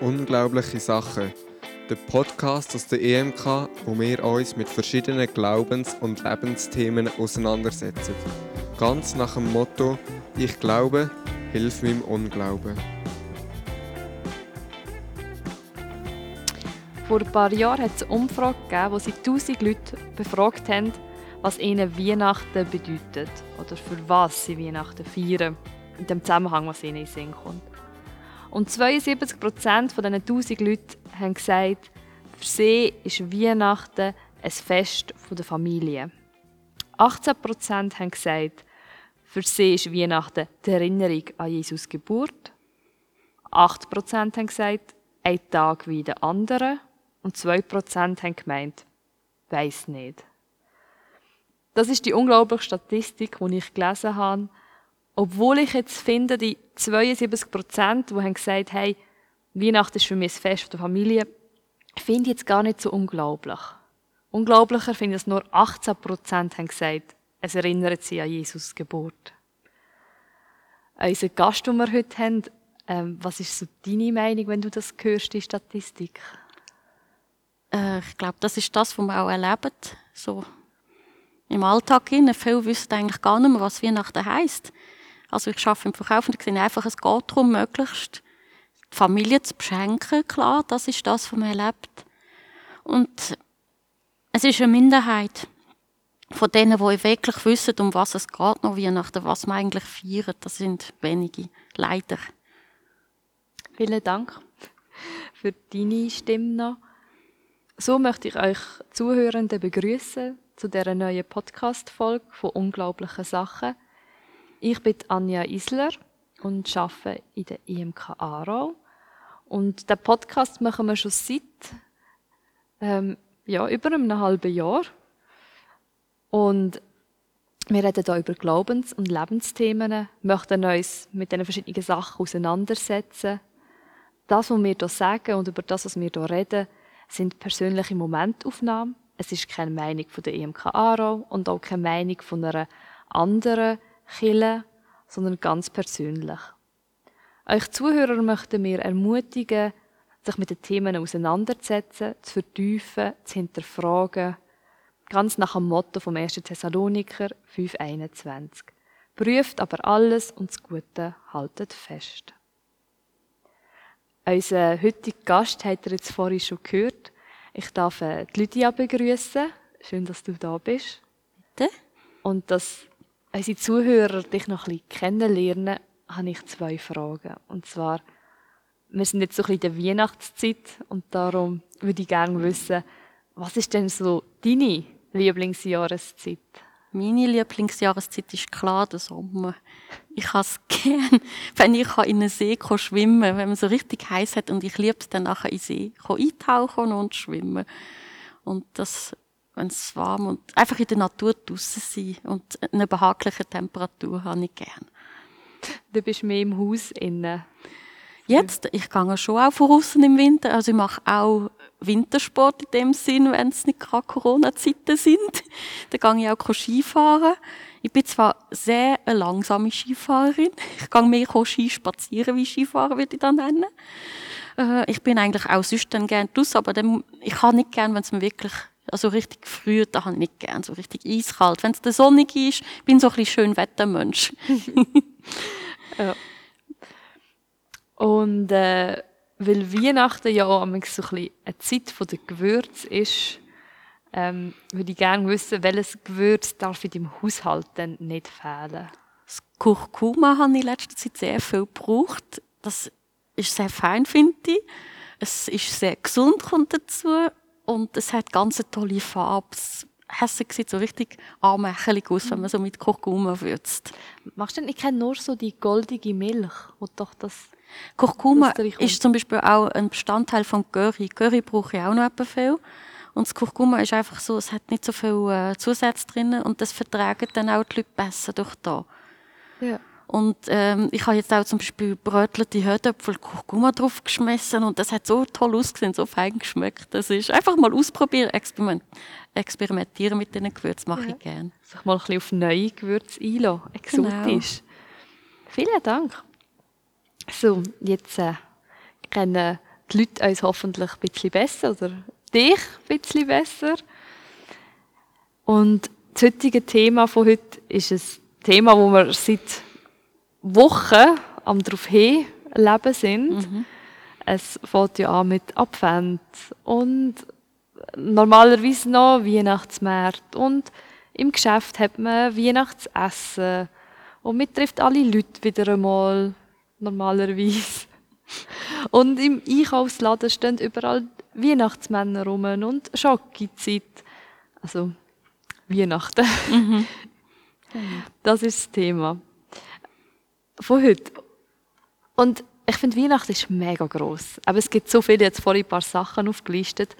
Unglaubliche Sachen. Der Podcast aus der EMK, wo wir uns mit verschiedenen Glaubens- und Lebensthemen auseinandersetzen. Ganz nach dem Motto: Ich glaube, hilf meinem Unglauben. Vor ein paar Jahren hat es eine Umfrage gegeben, wo sie 1000 Leute befragt haben, was ihnen Weihnachten bedeutet oder für was sie Weihnachten feiern. In dem Zusammenhang, was ihnen in den Sinn kommt. Und 72 Prozent von diesen 1000 Leuten haben gesagt, für sie ist Weihnachten ein Fest der Familie. 18 Prozent haben gesagt, für sie ist Weihnachten die Erinnerung an Jesus Geburt. 8 Prozent haben gesagt, ein Tag wie der andere. Und 2 Prozent haben gemeint, weiß nicht. Das ist die unglaubliche Statistik, die ich gelesen habe. Obwohl ich jetzt finde, die 72 Prozent, die haben gesagt, hey, Weihnachten ist für mich ein Fest der Familie, finde ich jetzt gar nicht so unglaublich. Unglaublicher finde ich, dass nur 18 Prozent haben gesagt, es erinnert sie an Jesus Geburt. Unser Gast, den wir heute haben, ähm, was ist so deine Meinung, wenn du das hörst, die Statistik? Äh, ich glaube, das ist das, was wir auch erleben. So im Alltag. Viele wissen eigentlich gar nicht mehr, was Weihnachten heisst. Also ich arbeite im Verkauf und ich sehe einfach, es geht darum, möglichst die Familie zu beschenken. Klar, das ist das, was man erlebt. Und es ist eine Minderheit von denen, die wirklich wissen, um was es geht noch Weihnachten, was man eigentlich feiert. Das sind wenige, leider. Vielen Dank für deine Stimme noch. So möchte ich euch Zuhörenden begrüßen zu dieser neuen Podcast-Folge von Unglaublichen Sachen. Ich bin Anja Isler und arbeite in der IMK Aarau. Und den Podcast machen wir schon seit ähm, ja, über einem halben Jahr. Und wir reden hier über Glaubens- und Lebensthemen, möchten uns mit diesen verschiedenen Sachen auseinandersetzen. Das, was wir hier sagen und über das, was wir hier reden, sind persönliche Momentaufnahmen. Es ist keine Meinung von der EMK Aarau und auch keine Meinung von einer anderen Kille, sondern ganz persönlich. Euch Zuhörer möchten wir ermutigen, sich mit den Themen auseinanderzusetzen, zu vertiefen, zu hinterfragen, ganz nach dem Motto vom 1. Thessaloniker 5,21. Prüft aber alles und das Gute haltet fest. Unser heutiger Gast habt ihr jetzt vorhin schon gehört. Ich darf äh, die Lydia begrüßen. Schön, dass du da bist. Bitte. Und dass unsere Zuhörer dich noch ein bisschen kennenlernen, habe ich zwei Fragen. Und zwar, wir sind jetzt so ein bisschen in der Weihnachtszeit und darum würde ich gerne wissen, was ist denn so deine Lieblingsjahreszeit? Meine Lieblingsjahreszeit ist klar der Sommer. Ich habe es gern, wenn ich in einen See schwimmen kann, wenn man so richtig heiß hat und ich liebe es dann nachher in den See eintauchen und schwimmen. Und das, wenn es warm und einfach in der Natur draussen sein und eine behagliche Temperatur habe ich gern. Du bist mehr im Haus innen. Jetzt, ich gehe schon auch voraus im Winter. Also ich mache auch Wintersport in dem Sinn, wenn es nicht gerade Corona-Zeiten sind. Dann gehe ich auch Skifahren. Ich bin zwar sehr eine langsame Skifahrerin. Ich gehe mehr Ski spazieren wie Skifahren, würde ich das nennen. Äh, ich bin eigentlich auch sonst dann gerne draus, aber dann, ich kann nicht gerne, wenn es mir wirklich also richtig früh, da habe ich nicht gern, so richtig eiskalt. Wenn es der sonnig ist, bin ich so ein bisschen schön Wettermensch. ja. Und äh, weil Weihnachten ja auch so ein bisschen eine Zeit der Gewürze ist, ähm, würde ich gerne wissen, welches Gewürz darf in deinem Haushalt denn nicht fehlen? Das Kurkuma habe ich in letzter Zeit sehr viel gebraucht. Das ist sehr fein, finde ich. Es ist sehr gesund, kommt dazu. Und es hat ganz eine tolle Farbe. Hässlich sieht so richtig armächelig aus, wenn man so mit Kurkuma würzt. Machst du denn, ich kenne nur so die goldige Milch, wo doch das Kurkuma ist zum Beispiel auch ein Bestandteil von Curry. Curry brauche ich auch noch etwas viel. Und das Kurkuma ist einfach so, es hat nicht so viel äh, Zusätze drin und das vertragen dann auch die Leute besser durch da. Ja. Und ähm, ich habe jetzt auch zum Beispiel brötelte Hörtöpfel Kurkuma drauf geschmissen und das hat so toll ausgesehen, so fein geschmeckt. Das ist einfach mal ausprobieren, experiment experimentieren mit diesen Gewürzen mache ja. ich gerne. Sich mal ein bisschen auf neue Gewürze einlassen, exotisch. Genau. Vielen Dank. So, jetzt äh, kennen die Leute uns hoffentlich ein bisschen besser oder dich ein bisschen besser. Und das heutige Thema von heute ist ein Thema, wo wir seit Wochen am drauf hin leben sind. Mhm. Es fängt ja an mit Advent und normalerweise noch Weihnachtsmärkte und im Geschäft hat man Weihnachtsessen und man trifft alle Leute wieder einmal normalerweise. Und im Einkaufsladen stehen überall Weihnachtsmänner rum und Schockezeit. Also Weihnachten. Mhm. Das ist das Thema von heute. Und ich finde, Weihnachten ist mega groß. Aber es gibt so viele, jetzt vorhin ein paar Sachen aufgelistet,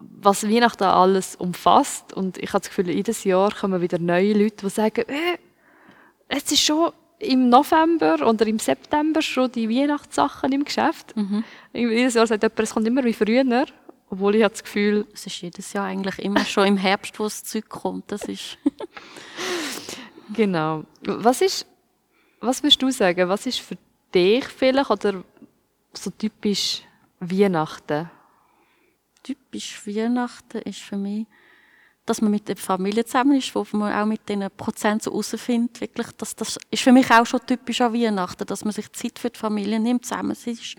was Weihnachten alles umfasst. Und ich habe das Gefühl, jedes Jahr kommen wieder neue Leute, die sagen, äh, es ist schon im November oder im September schon die Weihnachtssachen im Geschäft. Mhm. Jedes Jahr sagt jemand, es kommt immer wie früher. Obwohl ich habe das Gefühl... Es ist jedes Jahr eigentlich immer schon im Herbst, wo das Zeug kommt. Das ist... genau. Was ist... Was würdest du sagen? Was ist für dich vielleicht oder so typisch Weihnachten? Typisch Weihnachten ist für mich dass man mit der Familie zusammen ist, wo man auch mit diesen Prozent so herausfindet, wirklich, dass das ist für mich auch schon typisch an Weihnachten, dass man sich Zeit für die Familie nimmt, zusammen ist.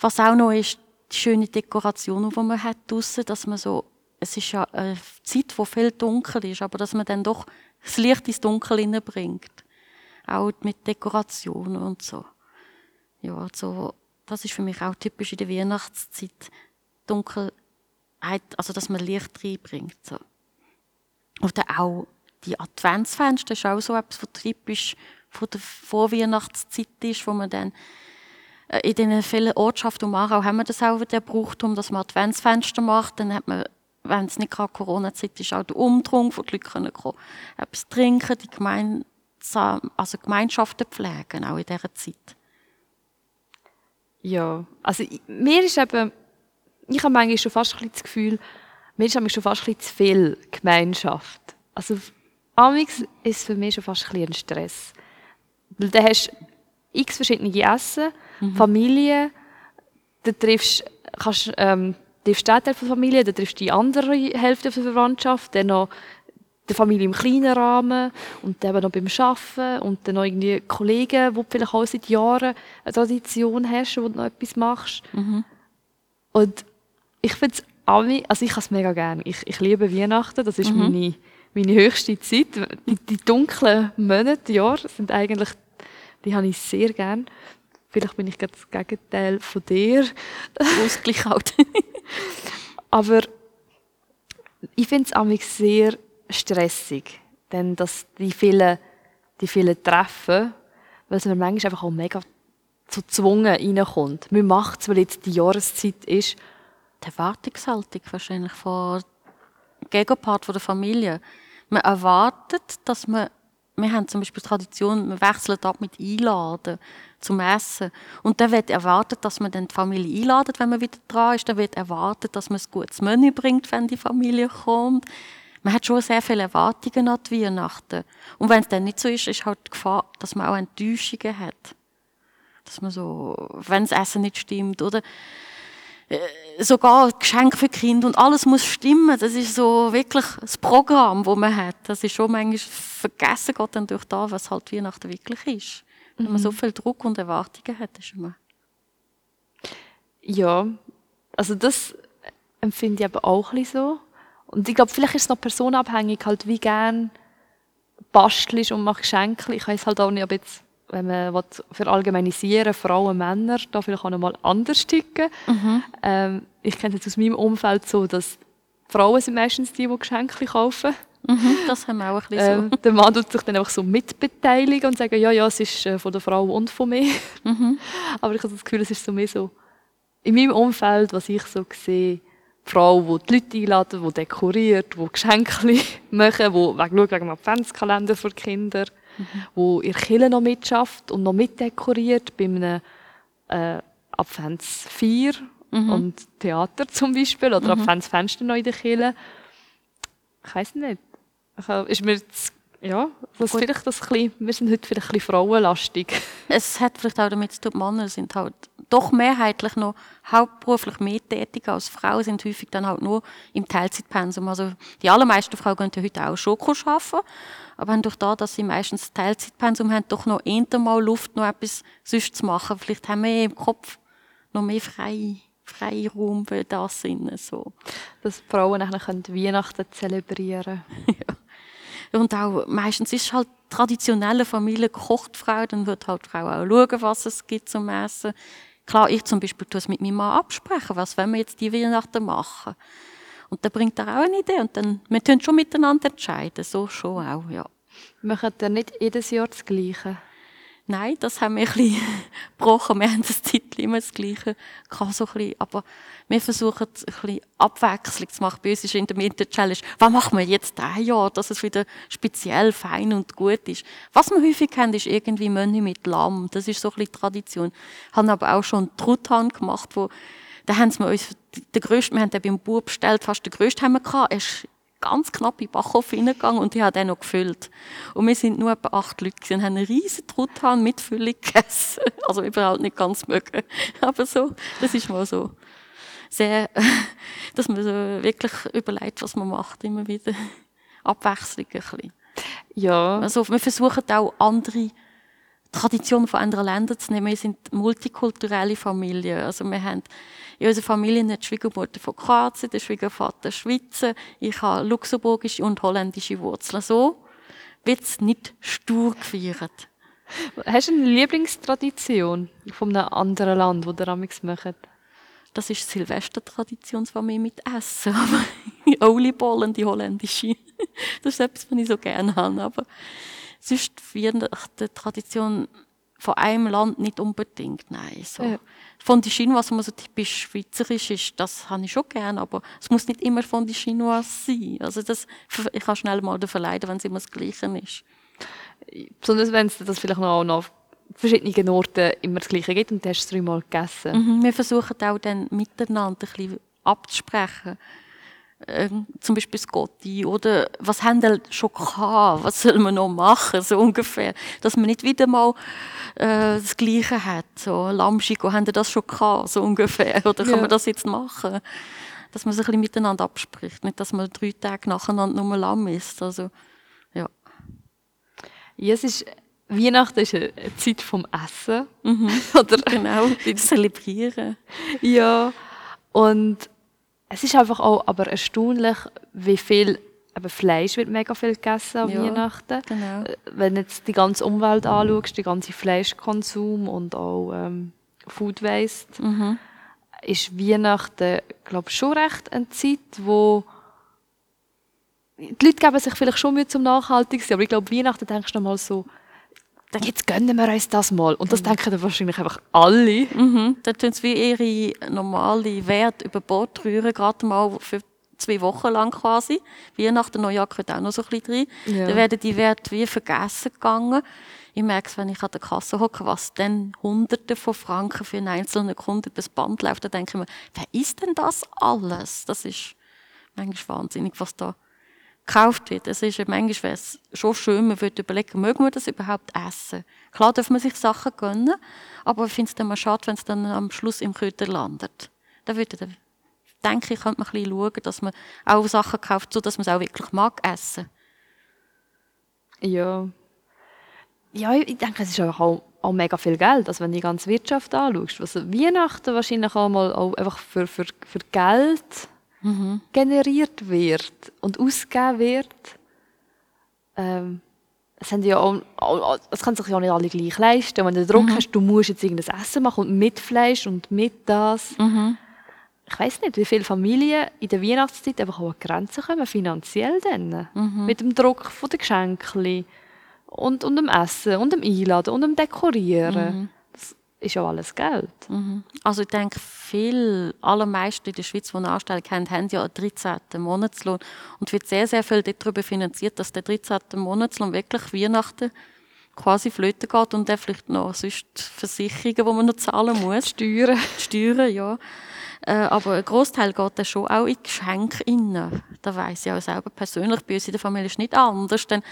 Was auch noch ist, die schöne Dekoration, die man hat draussen, dass man so, es ist ja eine Zeit, wo viel dunkel ist, aber dass man dann doch das Licht ins Dunkel hineinbringt. Auch mit Dekorationen und so. Ja, so, das ist für mich auch typisch in der Weihnachtszeit. Dunkelheit, also dass man Licht reinbringt. So. Oder auch die Adventsfenster ist auch so etwas, was typisch von der Vorweihnachtszeit ist, wo man dann äh, in den vielen Ortschaften um Aarau haben wir das auch wieder gebraucht, um dass man Adventsfenster macht. Dann hat man, wenn es nicht gerade Corona-Zeit ist, auch den Umtrunk von die Leute können etwas trinken, die gemeinsam, also Gemeinschaften pflegen, auch in dieser Zeit. Ja, also mir ist eben, ich habe manchmal schon fast ein bisschen das Gefühl, mir ist schon fast ein zu viel Gemeinschaft. Also, Amix ist für mich schon fast ein, ein Stress. Weil du hast x verschiedene Essen, mhm. Familie, du triffst, kannst, ähm, triffst den Teil der Familie, dann triffst du die andere Hälfte der Verwandtschaft, dann noch die Familie im kleinen Rahmen und dann noch beim Arbeiten und dann noch irgendwie Kollegen, wo du vielleicht auch seit Jahren eine Tradition hast, wo du noch etwas machst. Mhm. Und ich finde es also ich habe es mega gerne. Ich, ich liebe Weihnachten, das ist mhm. meine, meine höchste Zeit. Die, die dunklen Monate, Jahre, sind eigentlich, die habe ich sehr gerne. Vielleicht bin ich gerade das Gegenteil von dir. Ausgleich halt. Aber ich finde es sehr stressig, denn dass die vielen, die vielen Treffen, weil mir manchmal einfach auch mega zu zwungen reinkommt. Man macht es, weil jetzt die Jahreszeit ist die Erwartungshaltung wahrscheinlich von Gegenpart von der Familie. Man erwartet, dass man, wir haben zum Beispiel die Tradition, wir wechseln ab mit Einladen zum Essen. Und dann wird erwartet, dass man dann die Familie einladet, wenn man wieder dran ist. Dann wird erwartet, dass man ein gutes Menü bringt, wenn die Familie kommt. Man hat schon sehr viele Erwartungen an die Weihnachten. Und wenn es dann nicht so ist, ist halt die Gefahr, dass man auch Enttäuschungen hat. Dass man so, wenn das Essen nicht stimmt, oder äh, sogar Geschenke für Kinder und alles muss stimmen. Das ist so wirklich das Programm, das man hat. Das ist schon manchmal vergessen geht dann durch da, was halt Weihnachten wirklich ist. Wenn mhm. man so viel Druck und Erwartungen hat, ist immer. Ja, also das empfinde ich aber auch ein so. Und ich glaube, vielleicht ist es noch personabhängig, halt wie gern bastelst und machst Geschenke. Ich weiß halt auch nicht, ob jetzt wenn man verallgemeinisieren Frauen, Männer, da vielleicht auch noch mal anders ticken. Mhm. Ähm, ich kenne es aus meinem Umfeld so, dass Frauen sind meistens die, die Geschenke kaufen. Mhm, das haben wir auch ein bisschen ähm, so. Der Mann tut sich dann einfach so mitbeteiligen und sagen, ja, ja, es ist äh, von der Frau und von mir. Mhm. Aber ich habe das Gefühl, es ist so mehr so, in meinem Umfeld, was ich so sehe, Frau, die die Leute einladen, die dekoriert, die Geschenke machen, die wegen, wegen dem Adventskalender für Kinder mhm. wo ihr Kille noch mitschafft und noch mitdekoriert bei einem äh, Adventsfeier mhm. und Theater zum Beispiel oder mhm. Adventsfenster noch in der Kille. Ich weiß nicht. Ist mir jetzt, ja, das vielleicht das bisschen, wir sind heute vielleicht ein bisschen frauenlastig. Es hat vielleicht auch damit zu tun, Männer sind halt doch mehrheitlich noch hauptberuflich mehr tätig als Frauen, sind häufig dann halt nur im Teilzeitpensum. Also die allermeisten Frauen ja heute auch schon arbeiten, aber haben durch das, dass sie meistens Teilzeitpensum haben, doch noch eher mal Luft, noch etwas sonst zu machen. Vielleicht haben wir im Kopf noch mehr frei, Freiraum für das Sinne, so. Dass Frauen eigentlich Weihnachten zelebrieren ja. Und auch meistens ist halt traditionelle Familie kocht Frau, dann wird halt die Frau auch schauen, was es gibt zum Essen. Klar, ich zum Beispiel tue es mit meinem Mann absprechen, was wollen wir jetzt die Weihnachten machen. Und dann bringt er auch eine Idee und dann, wir können schon miteinander entscheiden, so schon auch, ja. Machen ihr nicht jedes Jahr das Gleiche? Nein, das haben wir ein bisschen gebrochen. Wir haben das Titel immer das Gleiche gehabt, so ein bisschen. Aber wir versuchen ein bisschen Abwechslung zu machen. Bei uns ist in der Mitte Challenge, was machen wir jetzt ein Jahr, dass es wieder speziell, fein und gut ist. Was wir häufig haben, ist irgendwie Menü mit Lamm. Das ist so ein bisschen Tradition. Wir haben aber auch schon Truthahn gemacht, wo, da haben sie uns, der grösste, wir haben den beim Bub bestellt, fast der grösste haben wir gehabt. Ganz knapp in den Backofen hineingegangen und ich habe den noch gefüllt. Und wir sind nur etwa acht Leute und haben einen riesen Truthahn mit Füllung gegessen. Also überhaupt nicht ganz mögen. Aber so, das ist mal so sehr, dass man so wirklich überlegt, was man macht, immer wieder. Abwechslung ein bisschen. Ja. Also wir versuchen auch andere Traditionen von anderen Ländern zu nehmen. Wir sind multikulturelle Familie. Also wir haben in unserer Familie eine Schwiegermutter von Kroatien, der Schwiegervater Schweizer. Ich habe luxemburgische und holländische Wurzeln. So wird es nicht stur gefeiert. Hast du eine Lieblingstradition von einem anderen Land, wo ihr amigs macht? Das ist Silvestertraditionsfamilie mit Essen. Aber Olibollen, die holländische. Das ist etwas, was ich so gerne habe. Aber sonst die Tradition von einem Land nicht unbedingt, nein. So. Ja. Von den Chinois, was man so typisch schweizerisch ist, das habe ich schon gerne, aber es muss nicht immer von den Chinois sein. Also das, ich kann schnell mal verleiden, wenn es immer das Gleiche ist. Besonders wenn es das vielleicht noch auf verschiedenen Orten immer das Gleiche gibt und du hast es dreimal gegessen. Mhm, wir versuchen auch dann miteinander ein bisschen abzusprechen äh, zum Beispiel Scotti oder was haben die schon gehabt, was soll man noch machen, so ungefähr. Dass man nicht wieder mal äh, das Gleiche hat, so Lamschiko, haben die das schon gehabt, so ungefähr, oder kann ja. man das jetzt machen? Dass man sich ein bisschen miteinander abspricht, nicht, dass man drei Tage nacheinander nur Lamm isst, also, ja. Ja, es ist, Weihnachten ist eine Zeit vom Essen. Mhm. oder genau, zelebrieren. Ja, und es ist einfach auch aber erstaunlich, wie viel aber Fleisch wird mega viel gegessen an ja, Weihnachten. Genau. Äh, wenn du jetzt die ganze Umwelt anschaust, die ganze Fleischkonsum und auch ähm, Food Waste, mhm. ist Weihnachten, glaube ich, schon recht eine Zeit, wo die Leute geben sich vielleicht schon Mühe zum Nachhaltigsein, aber ich glaube, Weihnachten denkst du noch mal so, jetzt gönnen wir uns das mal. Und das mhm. denken dann wahrscheinlich einfach alle. Mhm. Dann tun sie wie ihre normale Wert über Bord rühren, gerade mal für zwei Wochen lang quasi. Weihnachten, Neujahr gehört auch noch so ein bisschen rein. Ja. Dann werden die Werte wie vergessen gegangen. Ich merke es, wenn ich an der Kasse hocke, was dann Hunderte von Franken für einen einzelnen Kunden über das Band läuft. Dann denke ich mir, wer ist denn das alles? Das ist manchmal wahnsinnig, was da gekauft wird. Es ist manchmal es schon schön, man würde überlegen, mögen wir das überhaupt essen? Klar darf man sich Sachen gönnen, aber ich finde es dann mal schade, wenn es dann am Schluss im Köder landet. Da würde dann, denke ich, könnte man ein bisschen schauen, dass man auch Sachen kauft, so dass man es auch wirklich mag essen. Ja. Ja, ich denke, es ist auch, auch mega viel Geld. Also wenn du die ganze Wirtschaft anschaust, was Weihnachten wahrscheinlich auch mal auch einfach für, für, für Geld mhm. generiert wird und ausgegeben wird. Ähm, es, haben ja auch, es kann sich ja auch nicht alle gleich leisten. Wenn du den Druck mhm. hast, du musst jetzt irgendein Essen machen und mit Fleisch und mit das. Mhm. Ich weiß nicht, wie viele Familien in der Weihnachtszeit einfach auch an Grenzen kommen, finanziell dann. Mhm. Mit dem Druck von den Geschenken und, und dem Essen und dem Einladen und dem Dekorieren. Ist ja alles Geld. Mhm. Also ich denke, viele, allermeisten in der Schweiz, die eine Anstellung haben, haben ja einen 13. Monatslohn und wird sehr, sehr viel darüber finanziert, dass der 13. Monatslohn wirklich Weihnachten quasi flöten geht und dann vielleicht noch sonst Versicherungen, die man noch zahlen muss. Steuern. Steuern, ja. Äh, aber ein Großteil geht dann schon auch in Geschenke rein. Da weiss ich auch selber persönlich, bei uns in der Familie ist es nicht anders. Dann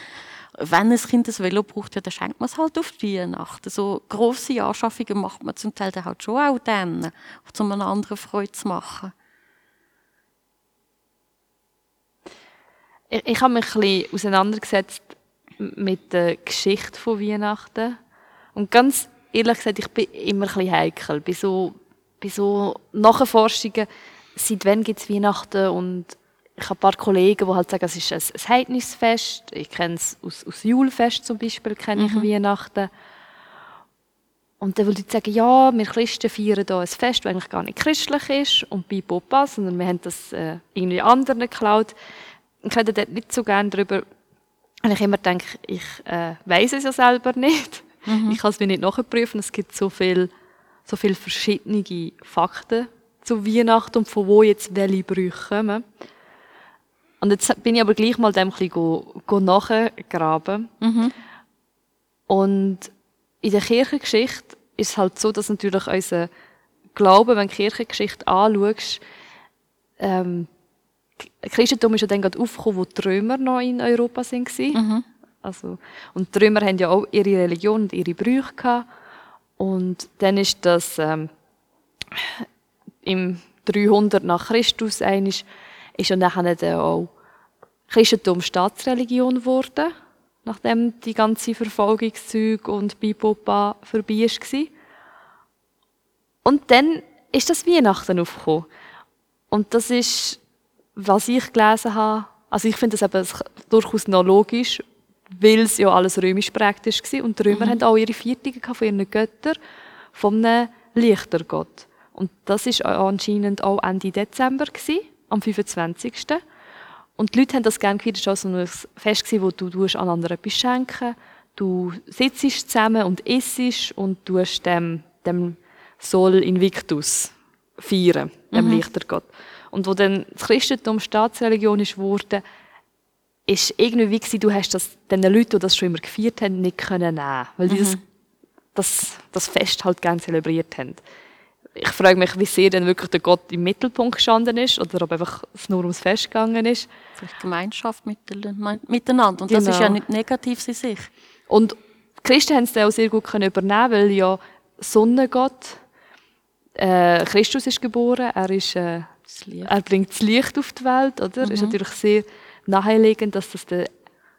wenn ein Kind ein Velo braucht, ja, dann schenkt man es halt auf die Weihnachten. So grosse Anschaffungen macht man zum Teil dann halt schon auch dann, um einer anderen Freude zu machen. Ich, ich habe mich ein bisschen auseinandergesetzt mit der Geschichte von Weihnachten. Und ganz ehrlich gesagt, ich bin immer ein bisschen heikel. Bei so, bei so Nachforschungen, seit wann gibt es Weihnachten und ich habe ein paar Kollegen, die halt sagen, es ist ein, ein Heidnisfest. Ich kenne es aus, aus Julfest zum Beispiel, kenne ich mhm. Weihnachten. Und dann würde ich sagen, ja, wir Christen feiern hier ein Fest, das eigentlich gar nicht christlich ist und bei Papa, sondern wir haben das äh, irgendwie anderen geklaut. Ich rede dort nicht so gerne darüber, weil ich immer denke, ich äh, weiß es ja selber nicht. Mhm. Ich kann es mir nicht nachprüfen. Es gibt so viel, so viele verschiedene Fakten zu Weihnachten und von wo jetzt welche Brüche kommen. Und jetzt bin ich aber gleich mal dem ein bisschen nachgraben. Mhm. Und in der Kirchengeschichte ist es halt so, dass natürlich unser Glaube, wenn du die Kirchengeschichte anschaust, ähm, Christentum ist ja dann gerade aufgekommen, wo die Römer noch in Europa waren. Mhm. Also, und die Römer haben ja auch ihre Religion und ihre Brüche gehabt. Und dann ist das ähm, im 300 nach Christus einig ist und dann auch Christentum Staatsreligion geworden, nachdem die ganze Verfolgungszüge und Bipopa vorbei war. Und dann ist das Weihnachten aufgekommen. Und das ist, was ich gelesen habe, also ich finde das eben durchaus noch logisch, weil es ja alles römisch prägt war. Und die Römer mhm. haben auch ihre Viertige von ihren Göttern, von einem Lichtergott. Und das war anscheinend auch Ende Dezember, gewesen, am 25. Und die Leute haben das gerne wieder schon so ein Fest gewesen, wo du einander etwas schenken du sitzt zusammen und isst und du dem, dem Sol Invictus feiern, dem mhm. Lichtergott. Und wo dann das Christentum Staatsreligion ist wurde, ist irgendwie wie gewesen, du hast das den Leuten, die das schon immer gefeiert haben, nicht können nehmen, weil die mhm. das, das, das Fest halt gerne zelebriert haben ich frage mich, wie sehr denn wirklich der Gott im Mittelpunkt gestanden ist oder ob einfach es nur ums Fest gegangen ist. Vielleicht Gemeinschaft miteinander. Und das ist ja genau. nicht negativ in sich. Und die Christen haben es dann auch sehr gut können übernehmen, weil ja Sonnengott, äh, Christus ist geboren, er ist, äh, er bringt das Licht auf die Welt, oder? Mhm. Ist natürlich sehr naheliegend, dass das dann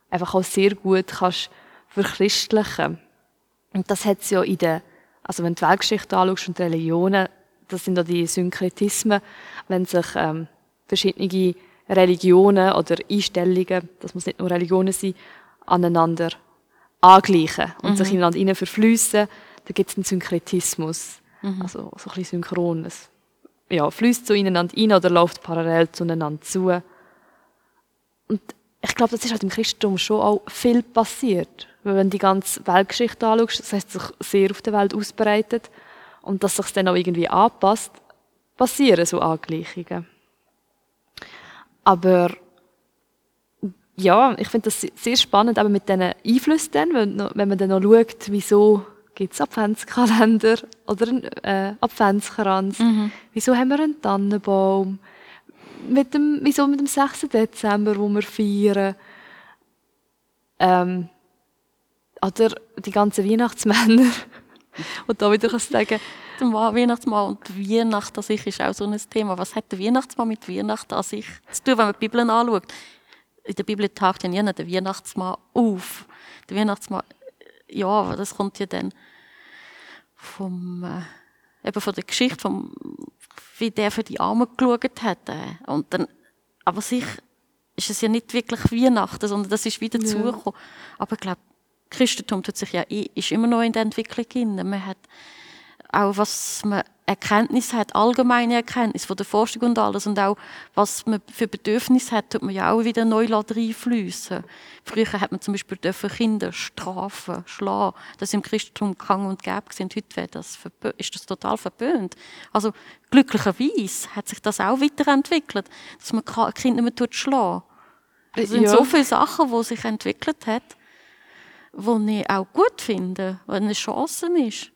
einfach auch sehr gut kannst verchristlichen. Und das hat es ja in der also wenn du die Weltgeschichte anschaust und die Religionen, das sind ja die Synkretismen, wenn sich ähm, verschiedene Religionen oder Einstellungen, das muss nicht nur Religionen sein, aneinander angleichen und mhm. sich ineinander rein verfließen, dann gibt es einen Synkretismus. Mhm. Also so ein bisschen synchron. Es ja, fließt so ineinander rein oder läuft parallel zueinander zu. Und ich glaube, das ist halt im Christentum schon auch viel passiert. Weil wenn du die ganze Weltgeschichte anschaust, das heißt sich sehr auf der Welt ausbreitet und dass sich dann auch irgendwie anpasst, passieren so Angleichungen. Aber ja, ich finde das sehr spannend, aber mit diesen Einflüssen dann, wenn, wenn man dann noch schaut, wieso gibt es Adventskalender oder einen äh, Adventskranz, mhm. wieso haben wir einen Tannenbaum, mit dem, wieso mit dem 6. Dezember, wo wir feiern. Ähm, oder die ganzen Weihnachtsmänner. und da wieder kannst sagen, der Weihnachtsmann und Weihnacht an sich ist auch so ein Thema. Was hat der Weihnachtsmann mit Weihnachten an sich zu tun, wenn man die Bibel anschaut? In der Bibel taucht ja nie der Weihnachtsmann auf. Der Weihnachtsmann, ja, das kommt ja dann vom, äh, eben von der Geschichte vom wie der für die Armen geschaut hat. Äh. Und dann, aber sich ist es ja nicht wirklich Weihnachten, sondern das ist wieder ja. zugekommen. Aber ich glaube, Christentum tut sich ja, ist immer noch in der Entwicklung hin. Man hat auch, was man Erkenntnis hat, allgemeine Erkenntnis von der Forschung und alles und auch, was man für Bedürfnisse hat, tut man ja auch wieder neu reinfließen. Früher hat man zum Beispiel dürfen Kinder strafen, schlagen. Das ist im Christentum gang und gäbe gewesen. Heute das ist das total verböhnt. Also, glücklicherweise hat sich das auch weiterentwickelt, dass man Kinder nicht mehr schlagen. Es sind ja. so viele Sachen, die sich entwickelt haben, die ich auch gut finde, wenn eine Chance ist.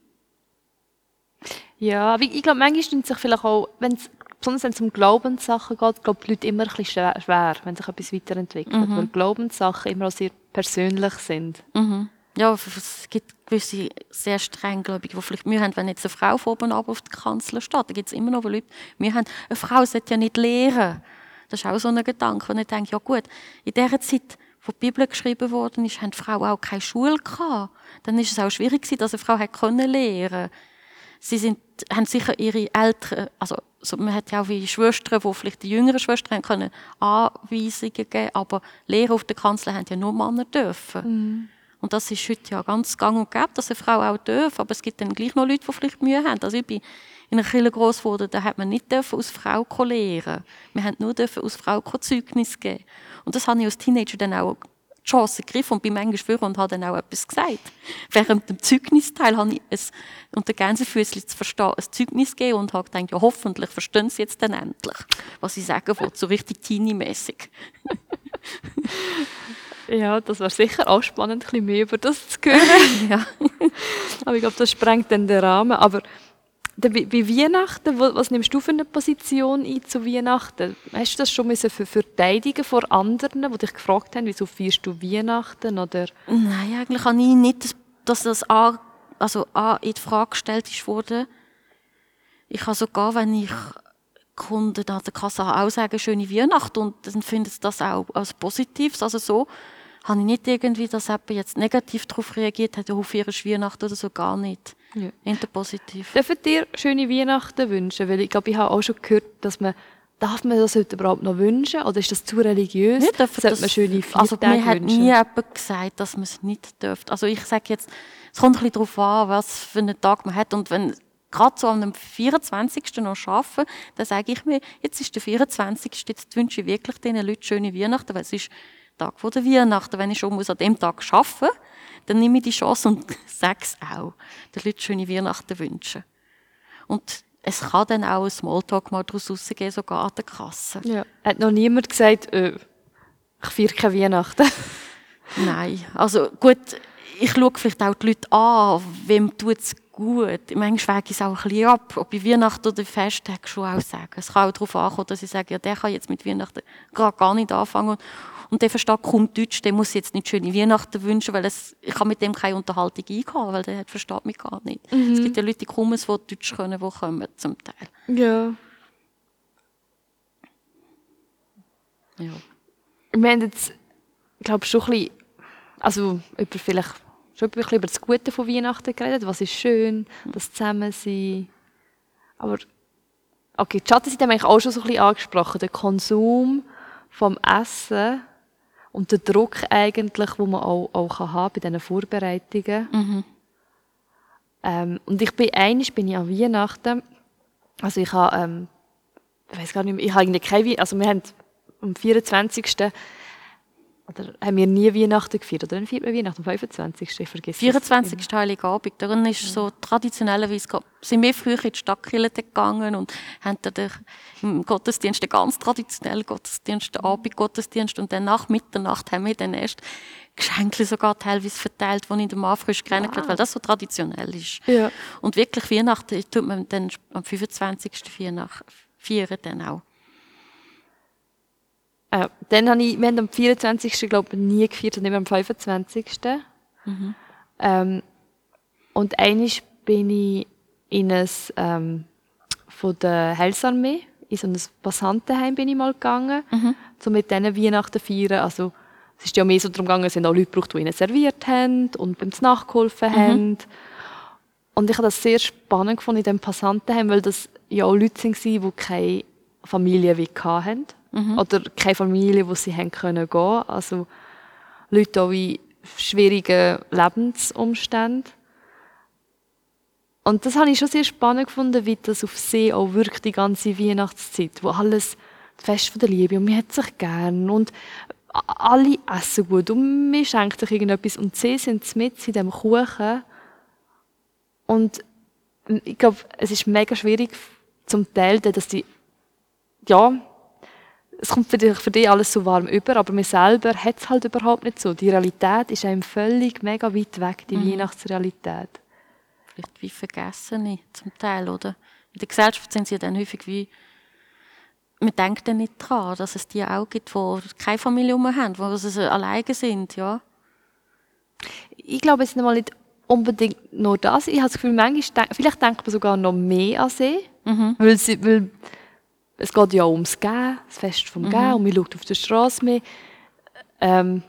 Ja, ich glaube, manchmal stimmt sich vielleicht auch, wenn es besonders wenn es um Glaubenssachen geht, glaube die Leute immer ein bisschen schwer, wenn sich etwas weiterentwickelt. Mhm. Weil Glaubenssachen immer auch sehr persönlich sind. Mhm. Ja, es gibt gewisse sehr streng Gläubige, die vielleicht Mühe haben, wenn jetzt eine Frau von oben ab auf der Kanzel steht. Da gibt es immer noch Leute, Mühe haben, eine Frau sollte ja nicht lehren. Das ist auch so ein Gedanke. Und ich denke, ja gut, in der Zeit, wo die Bibel geschrieben worden ist, haben die Frauen auch keine Schule gehabt. Dann ist es auch schwierig gewesen, dass eine Frau hat können lehren Sie sind, haben sicher ihre Eltern, also so, man hat ja auch wie Schwestern, die vielleicht die jüngeren Schwestern haben können Anweisungen geben, aber Lehrer auf der Kanzel haben ja nur Männer dürfen. Und das ist heute ja ganz gang und gäbe, dass eine Frau auch darf. Aber es gibt dann gleich noch Leute, die vielleicht Mühe haben. Also ich bin in einer Kirche gross geworden, da hat man nicht dürfen aus Frau lehren. Wir haben nur dürfen aus Frau Zeugnis geben. Und das habe ich als Teenager dann auch die Chance gegriffen und bin manchmal vor und habe dann auch etwas gesagt. Während dem Zeugnisteil habe ich es unter Gänsefüßchen zu verstehen, ein Zeugnis gegeben und habe gedacht, ja hoffentlich verstehen sie jetzt dann endlich, was ich sagen will, so richtig teenie-mässig. Ja, das wäre sicher auch spannend, ein bisschen mehr über das zu hören. ja. Aber ich glaube, das sprengt dann den Rahmen. Aber bei, Weihnachten, was nimmst du für eine Position ein zu Weihnachten? Hast du das schon für verteidigen vor anderen, die dich gefragt haben, wieso feierst du Weihnachten? Oder Nein, eigentlich habe ich nicht, das- dass das an, also an in die Frage gestellt worden. Ich kann sogar, wenn ich Kunden an der Kasse habe, auch sagen, schöne Weihnachten und dann finden sie das auch als Positives. Also so habe ich nicht irgendwie, dass jemand jetzt negativ darauf reagiert hat, auf ihre Weihnachten oder so, gar nicht. Ja. Eher positiv. dürfen dir schöne Weihnachten wünschen? Weil ich glaube, ich habe auch schon gehört, dass man Darf man das heute überhaupt noch wünschen? Oder ist das zu religiös? Nicht dürfen Sollte das- man schöne Also Tage mir hat wünschen? nie jemand gesagt, dass man es nicht dürft. Also ich sage jetzt, es kommt ein bisschen darauf an, was für einen Tag man hat. Und wenn gerade so am 24. noch arbeiten, dann sage ich mir, jetzt ist der 24. Jetzt wünsche ich wirklich diesen Leuten schöne Weihnachten, weil es ist Tag vor der Weihnachten. Wenn ich schon muss an dem Tag arbeiten muss, dann nehme ich die Chance und sage es auch, den Leuten schöne Weihnachten wünschen. Und es kann dann auch ein Smalltalk mal daraus rausgehen, sogar an der Kasse. Ja. Hat noch niemand gesagt, äh, ich feiere keine Weihnachten? Nein, also gut, ich schaue vielleicht auch die Leute an, wem tut es gut. Manchmal wege ich es auch ein bisschen ab, ob ich Weihnachten oder Festtag schon auch sagen. Es kann auch darauf ankommen, dass ich sage, ja, der kann jetzt mit Weihnachten gar nicht anfangen. Und der versteht kaum Deutsch, der muss jetzt nicht schöne Weihnachten wünschen, weil es, ich kann mit dem keine Unterhaltung eingehen, weil der versteht mich gar nicht. Es gibt ja Leute, die kaum ein Wort Deutsch können, die kommen zum Teil. Ja. Ja. Wir haben jetzt, ich glaube, schon ein bisschen, also über vielleicht schon ein bisschen über das Gute von Weihnachten geredet. Was ist schön, das Zusammensein. Aber, okay, die Schattenseite haben wir eigentlich auch schon so ein bisschen angesprochen. Der Konsum vom Essen und der Druck eigentlich, den man auch, auch kann haben bei diesen Vorbereitungen. Ähm, und ich bin einig bin ich an Weihnachten, also ich habe, ähm, ich weiß gar nicht mehr, ich habe eigentlich keine, also wir haben am 24. Oder haben wir nie Weihnachten gefeiert? Oder dann feiert man Weihnachten am 25. Ich vergesse es 24. Heiligabend. Darum ist so traditionellerweise, sind wir früher in die Stadtkirche gegangen und haben dann im Gottesdienst, den ganz traditionellen Gottesdienst, den Abendgottesdienst und dann nach Mitternacht haben wir dann erst Geschenke sogar teilweise verteilt, die ich dem Mann frisch kennengelernt habe, weil das so traditionell ist. Ja. Und wirklich Weihnachten tut man dann am 25. Weihnachten feiern dann auch. Äh, dann habe ich, wir haben am 24. glaube ich nie gefeiert und nicht mehr am 25. Ähm, und eines bin ich in ein, ähm, von der Heilsarmee, in so ein Passantenheim bin ich mal gegangen, um mit denen Weihnachten feiern. Also, es ist ja mehr so darum gegangen, es sind auch Leute gebraucht, die ihnen serviert haben und beim Nachgeholfen haben. Und ich habe das sehr spannend gefunden in diesem Passantenheim, weil das ja auch Leute waren, die keine Familie wie hatten. Oder keine Familie, wo sie haben können gehen. Also Leute auch in schwierigen Lebensumständen. Und das habe ich schon sehr spannend gefunden, wie das auf See auch wirkt, die ganze Weihnachtszeit, wo alles das Fest von der Liebe und man hat sich gern und alle essen gut und man schenkt sich irgendetwas und sie sind mit in dem Kuchen und ich glaube, es ist mega schwierig zum Teil, dass die, ja, es kommt für dich, für dich alles so warm über, aber mir selber hat es halt überhaupt nicht so. Die Realität ist einem völlig mega weit weg, die Weihnachtsrealität. vielleicht wie Vergessene zum Teil, oder? In der Gesellschaft sind sie dann häufig wie man denkt dann nicht dran, dass es die auch gibt, die keine Familie herum haben, die sie alleine sind, ja. Ich glaube, es ist mal nicht unbedingt nur das. Ich habe das Gefühl, manchmal, vielleicht denkt man sogar noch mehr an sie, Mhm. weil, sie, weil es geht ja ums Gehen, das Fest vom Gehen, und man schaut auf der Straße mehr. Ähm,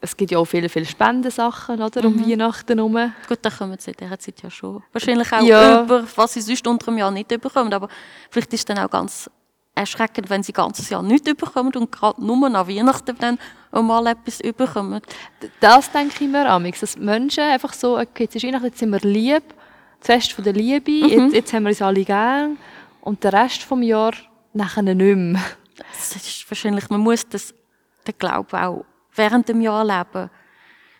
es gibt ja auch viele, viele Spendensachen oder, um Weihnachten herum. Gut, da kommen sie in dieser Zeit ja schon. Wahrscheinlich auch Ja. über, was sie sonst unter dem Jahr nicht bekommen. Aber vielleicht ist es dann auch ganz erschreckend, wenn sie das ganze Jahr nichts bekommen und gerade nur an Weihnachten dann mal etwas bekommen. Das denke ich mir amix, dass Menschen einfach so, okay, jetzt ist Weihnachten, jetzt sind wir lieb, das Fest von der Liebe, jetzt, jetzt haben wir uns alle gern und der Rest vom Jahr nachher nicht mehr. Das ist wahrscheinlich, man muss das, den Glauben auch während dem Jahr leben.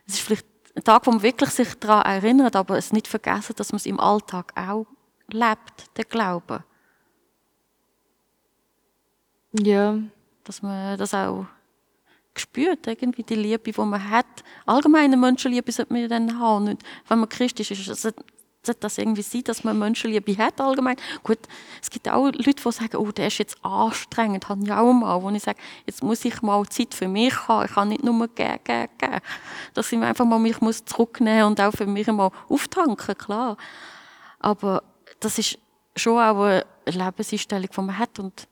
Es ist vielleicht ein Tag, wo man wirklich sich daran erinnert, aber es nicht vergessen, dass man es im Alltag auch lebt, den Glauben. Ja. dass man das auch spürt, irgendwie die Liebe, die man hat. Allgemeine Menschenliebe sollte man dann haben. Nicht, wenn man Christ ist, ist es, sollte das irgendwie sein, dass man Menschenliebe hat allgemein. Gut, es gibt auch Leute, die sagen, oh, der ist jetzt anstrengend, habe ich auch mal, wo ich sage, jetzt muss ich mal Zeit für mich haben, ich kann nicht nur geben, geben, geben. Dass ich mir einfach mal mich muss zurücknehmen und auch für mich mal auftanken, klar. Aber das ist schon auch eine Lebenseinstellung, die man hat und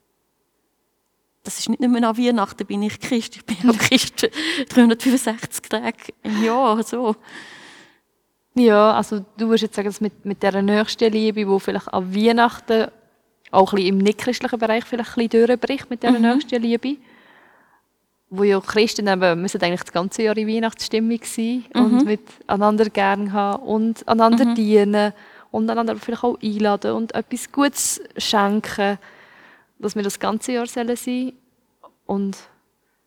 das ist nicht nur an Weihnachten bin ich Christ, ich bin auch Christ 365 Tage im Jahr, so. Ja, also du würdest jetzt sagen, dass mit, mit dieser nächsten Liebe, die vielleicht an Weihnachten auch ein bisschen im nicht-christlichen Bereich vielleicht ein bisschen durchbricht mit dieser nächsten Liebe, wo ja Christen eben, müssen eigentlich das ganze Jahr in Weihnachtsstimmung sein und miteinander gern haben und einander dienen und einander vielleicht auch einladen und etwas Gutes schenken, dass wir das ganze Jahr sollen sein. Und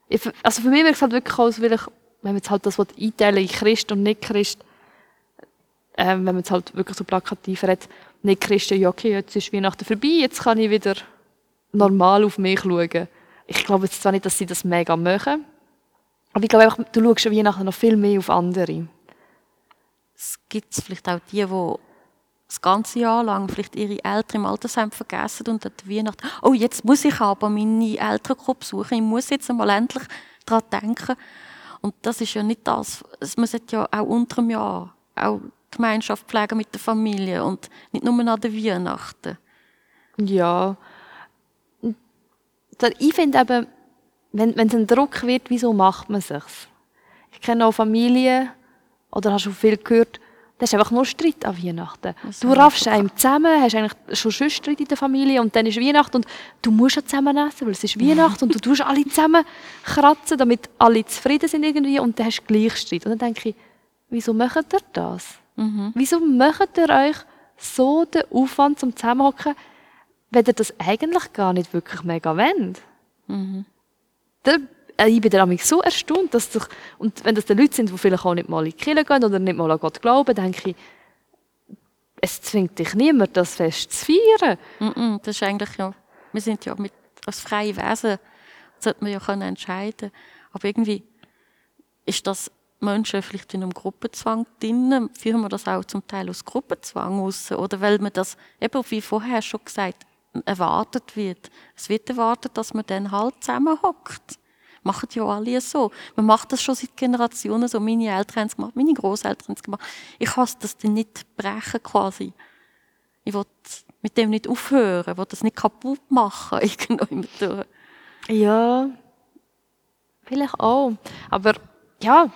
ich, also für mich wirkt es halt wirklich aus, weil ich, wenn man jetzt halt das Wort einteilen in Christ und Nicht-Christ, ähm, wenn man es halt wirklich so plakativ redet, nicht Christen, ja okay, jetzt ist Weihnachten vorbei, jetzt kann ich wieder normal auf mich schauen. Ich glaube jetzt zwar nicht, dass sie das mega machen, aber ich glaube einfach, du schaust an Weihnachten noch viel mehr auf andere. Es gibt vielleicht auch die, die das ganze Jahr lang vielleicht ihre Eltern im Altersheim vergessen und an der Weihnachten, oh, jetzt muss ich aber meine Eltern besuchen, ich muss jetzt einmal endlich daran denken. Und das ist ja nicht das, man sollte ja auch unter dem Jahr auch Gemeinschaft pflegen mit der Familie und nicht nur an der Weihnachten. Ja. Ich finde eben, wenn, wenn es ein Druck wird, wieso macht man sich's? Ich kenne auch Familien, oder hast du viel gehört, das ist einfach nur Streit an Weihnachten. Das Du raffst einem zusammen, hast eigentlich schon schon Streit in der Familie und dann ist Weihnachten und du musst ja zusammen essen, weil es ist Weihnachten und du tust alle zusammen kratzen, damit alle zufrieden sind irgendwie und dann hast du gleich Streit. Und dann denke ich, wieso macht ihr das? Wieso macht ihr euch so den Aufwand zum Zusammenhocken, wenn ihr das eigentlich gar nicht wirklich mega wollt? Da, äh, ich bin dann so erstaunt, dass sich, und wenn das die Leute sind, die vielleicht auch nicht mal in die Kirche gehen oder nicht mal an Gott glauben, denke ich, es zwingt dich niemand, das Fest zu feiern. Mhm, das ist eigentlich ja, wir sind ja mit, als freie Wesen, sollte man ja können entscheiden. Aber irgendwie ist das Menschen vielleicht in einem Gruppenzwang drin, führen wir das auch zum Teil aus Gruppenzwang raus, oder weil man das, eben wie vorher schon gesagt, erwartet wird. Es wird erwartet, dass man dann halt zusammenhockt. Machen ja alle so. Man macht das schon seit Generationen so. Meine Eltern haben es gemacht, meine Großeltern haben es gemacht. Ich kann das dann nicht brechen quasi. Ich will mit dem nicht aufhören, will das nicht kaputt machen. Irgendwo durch. Ja, vielleicht auch. Aber ja,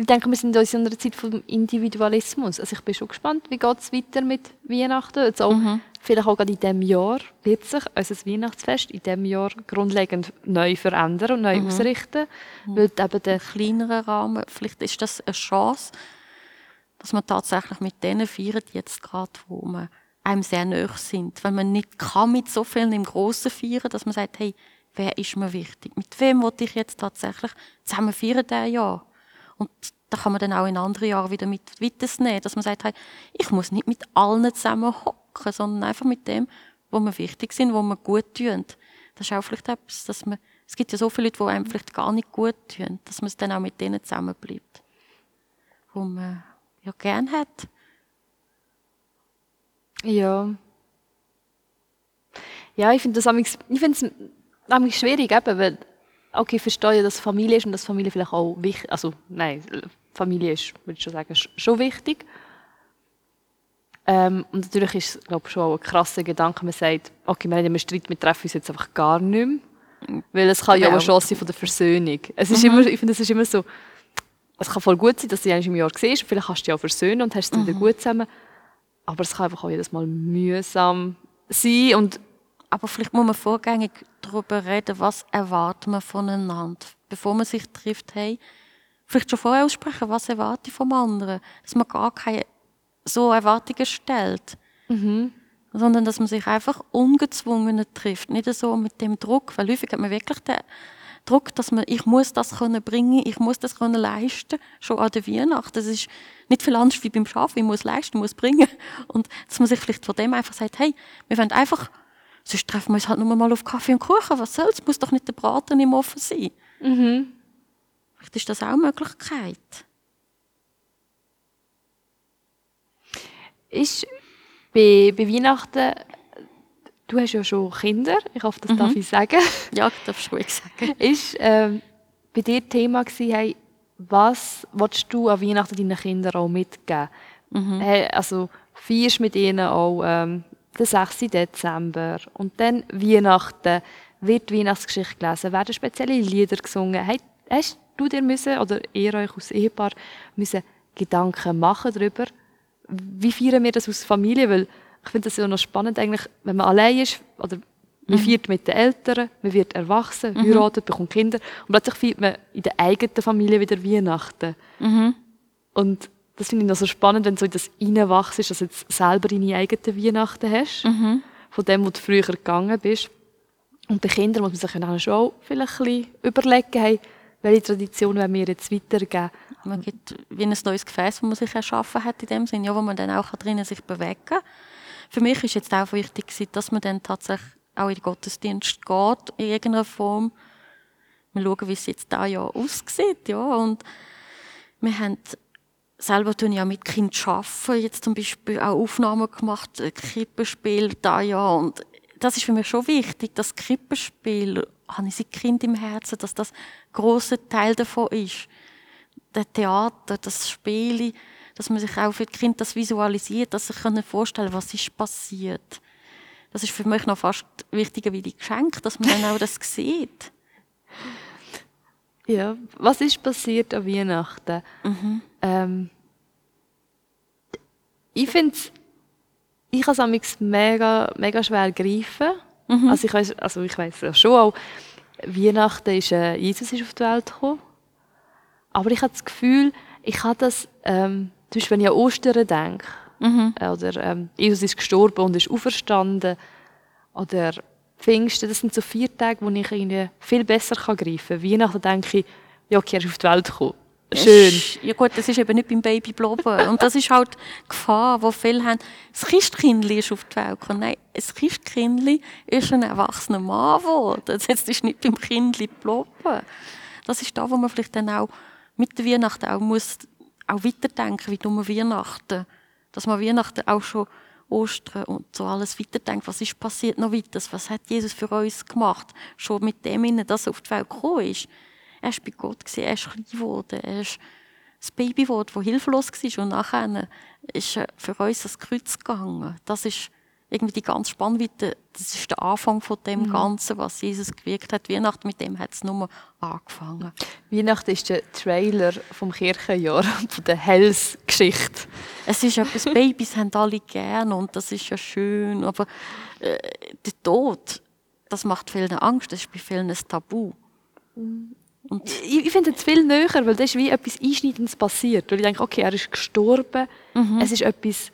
ich denke, wir sind in einer Zeit vom Individualismus. Also ich bin schon gespannt, wie geht es weiter mit Weihnachten. Jetzt auch, Vielleicht auch gerade in diesem Jahr wird sich unser Weihnachtsfest in diesem Jahr grundlegend neu verändern und neu ausrichten. Weil eben der kleineren Rahmen, vielleicht ist das eine Chance, dass man tatsächlich mit denen feiert, jetzt gerade, wo man einem sehr nahe sind. Wenn man nicht kann mit so vielen im Grossen feiern, dass man sagt, hey, wer ist mir wichtig? Mit wem will ich jetzt tatsächlich zusammen feiern dieses Jahr? Und da kann man dann auch in anderen Jahren wieder mit weiternehmen, dass man sagt, hey, ich muss nicht mit allen zusammen hocken, sondern einfach mit dem, wo mir wichtig sind, wo mir gut tun. Das ist auch vielleicht etwas, dass man, es gibt ja so viele Leute, die einem vielleicht gar nicht gut tun, dass man es dann auch mit denen zusammen bleibt, wo man ja gern hat. Ja. Ja, ich finde das ich finde es nämlich schwierig, eben, weil, okay, ich verstehe, dass Familie ist und dass Familie vielleicht auch wichtig, also, nein, Familie ist, würde ich schon sagen, schon wichtig. Ähm, und natürlich ist es, glaube ich, schon auch ein krasser Gedanke, man sagt, okay, wir haben einen Streit, wir treffen uns jetzt einfach gar nicht mehr. Weil es kann ja auch eine Chance sein von der Versöhnung. Es ist immer, ich finde, es ist immer so, es kann voll gut sein, dass du dich im Jahr siehst, vielleicht hast du dich auch versöhnen und hast es wieder gut zusammen. Aber es kann einfach auch jedes Mal mühsam sein und Aber vielleicht muss man vorgängig darüber reden, was erwartet man voneinander, bevor man sich trifft. Hey, vielleicht schon vorher aussprechen, was erwarte ich vom anderen, dass man gar keine so Erwartungen stellt, sondern dass man sich einfach ungezwungen trifft, nicht so mit dem Druck, weil häufig hat man wirklich den Druck, dass man, ich muss das können bringen, ich muss das können leisten, schon an der Weihnacht. Das ist nicht viel anders wie beim Schaffen, ich muss leisten, ich muss bringen. Und dass man sich vielleicht von dem einfach sagt, hey, wir wollen einfach, sonst treffen wir uns halt nur mal auf Kaffee und Kuchen, was soll's, muss doch nicht der Braten im Ofen sein. Vielleicht ist das auch eine Möglichkeit. ist bei, bei Weihnachten, du hast ja schon Kinder, ich hoffe, das darf ich sagen, Ja, darfst du ruhig sagen. ist ähm, bei dir Thema gewesen, hey, was willst du an Weihnachten deinen Kindern auch mitgeben? Hey, also feierst mit ihnen auch ähm, den 6. Dezember und dann Weihnachten, wird die Weihnachtsgeschichte gelesen, werden spezielle Lieder gesungen. Hey, hast du dir müssen, oder ihr euch als Ehepaar müssen Gedanken machen darüber, wie feiern wir das als Familie? Weil ich finde das ja noch spannend eigentlich, wenn man allein ist, oder man feiert mit den Eltern, man wird erwachsen, heiratet, bekommt Kinder und plötzlich feiert man in der eigenen Familie wieder Weihnachten. Und das finde ich noch so spannend, wenn du so in das reinwachst, dass du jetzt selber deine eigenen Weihnachten hast, von dem, wo du früher gegangen bist. Und bei Kindern muss man sich dann schon auch vielleicht ein bisschen überlegen, hey, welche Tradition wollen wir jetzt weitergeben. Man gibt wie ein neues Gefäß, das man sich erschaffen hat in dem Sinn, ja, wo man dann auch drinnen sich bewegen kann. Für mich ist jetzt auch wichtig, dass man dann tatsächlich auch in den Gottesdienst geht, in irgendeiner Form. Wir schauen, wie es jetzt da ja aussieht, ja, und wir haben selber tun ja mit Kind arbeiten, jetzt zum Beispiel auch Aufnahmen gemacht, äh, Krippenspiel da ja und das ist für mich schon wichtig, das Krippenspiel, habe ich seit Kind im Herzen, dass das ein grosser Teil davon ist. Der Theater, das Spiel, dass man sich auch für die Kinder das visualisiert, dass sie sich können vorstellen was ist passiert. Das ist für mich noch fast wichtiger wie die Geschenke, dass man dann auch das sieht. Ja, was ist passiert an Weihnachten? Ähm, ich finde es, ich kann es mega, mega schwer greifen. Also ich weiß, also ich weiß ja schon auch, Weihnachten ist, äh, Jesus ist auf die Welt gekommen. Aber ich habe das Gefühl, ich habe das, ähm, zum Beispiel wenn ich an Ostern denke, äh, oder ähm, Jesus ist gestorben und ist auferstanden, oder Pfingsten, das sind so vier Tage, wo ich irgendwie viel besser kann greifen kann. Weihnachten denke ich, ja, okay, er ist auf die Welt gekommen. Schön. Ist- Ja gut, das ist eben nicht beim Baby bleiben. Und das ist halt die Gefahr, die viele haben. Das Christkindli ist auf die Welt gekommen. Nein, das Christkindli ist ein erwachsener Mann geworden. Jetzt ist nicht beim Kindli bleiben. Das ist da, wo man vielleicht dann auch mit der Weihnachten auch muss auch weiterdenken, wie dumme Weihnachten. Dass man Weihnachten auch schon Ostern und so alles weiterdenkt. Was ist passiert noch weiter? Was hat Jesus für uns gemacht? Schon mit dem, dass er auf die Welt gekommen ist. Er war bei Gott, gewesen, er ist klein geworden, er ist das Baby geworden, das hilflos war. Und nachher ist er für uns ans Kreuz gegangen. Das ist irgendwie die ganze Spannweite. Das ist der Anfang von dem Ganzen, was Jesus gewirkt hat. Weihnachten, mit dem hat es nur angefangen. Weihnachten ist der Trailer vom Kirchenjahr, von der Hells-Geschichte. Es ist etwas, Babys haben alle gern und das ist ja schön, aber äh, der Tod, das macht vielen Angst, das ist bei vielen ein Tabu. Ich, ich finde es viel näher, weil da ist wie etwas Einschneidendes passiert. Weil ich denke, okay, er ist gestorben, es ist etwas,